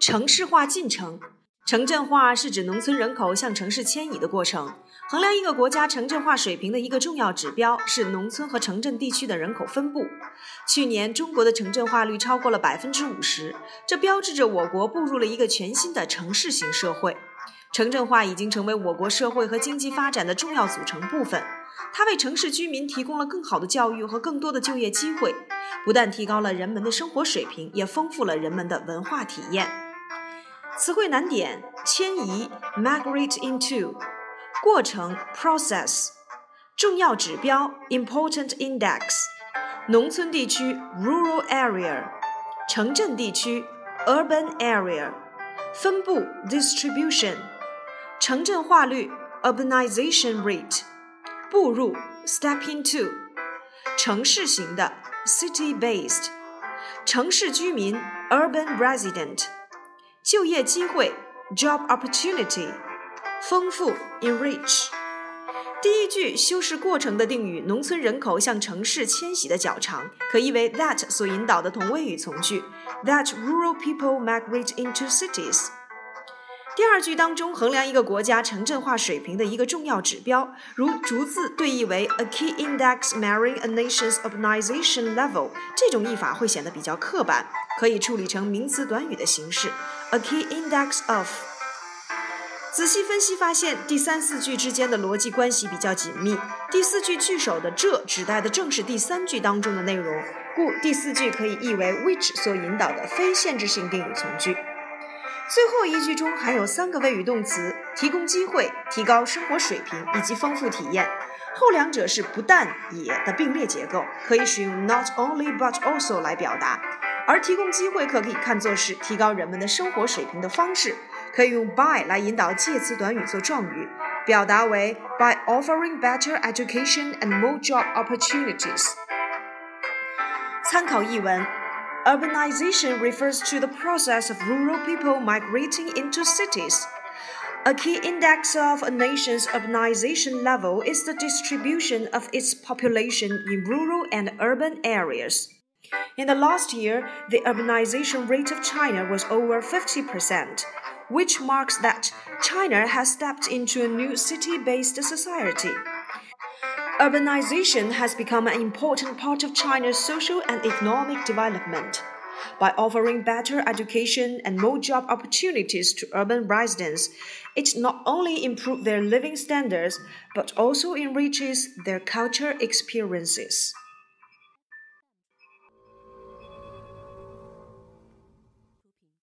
城市化进程，城镇化是指农村人口向城市迁移的过程。衡量一个国家城镇化水平的一个重要指标是农村和城镇地区的人口分布。去年，中国的城镇化率超过了百分之五十，这标志着我国步入了一个全新的城市型社会。城镇化已经成为我国社会和经济发展的重要组成部分。它为城市居民提供了更好的教育和更多的就业机会，不但提高了人们的生活水平，也丰富了人们的文化体验。词汇难点：迁移 （migrate into），过程 （process），重要指标 （important index），农村地区 （rural area），城镇地区 （urban area），分布 （distribution），城镇化率 （urbanization rate）。步入 step into 城市型的 city based 城市居民 urban resident 就业机会 job opportunity 丰富 enrich 第一句修饰过程的定语农村人口向城市迁徙的较长，可译为 that 所引导的同位语从句 that rural people migrate into cities。 第二句当中，衡量一个国家城镇化水平的一个重要指标，如逐字对译为 a key index measuring a nation's urbanization level，这种译法会显得比较刻板，可以处理成名词短语的形式 a key index of。仔细分析发现，第三四句之间的逻辑关系比较紧密，第四句句首的这指代的正是第三句当中的内容，故第四句可以译为 which 所引导的非限制性定语从句。最后一句中含有三个谓语动词，提供机会、提高生活水平以及丰富体验。后两者是不但也的并列结构，可以使用 not only but also 来表达。而提供机会可可以看作是提高人们的生活水平的方式，可以用 by 来引导介词短语做状语，表达为 by offering better education and more job opportunities。参考译文。Urbanization refers to the process of rural people migrating into cities. A key index of a nation's urbanization level is the distribution of its population in rural and urban areas. In the last year, the urbanization rate of China was over 50%, which marks that China has stepped into a new city based society. Urbanization has become an important part of China's social and economic development. By offering better education and more job opportunities to urban residents, it not only improves their living standards but also enriches their culture experiences.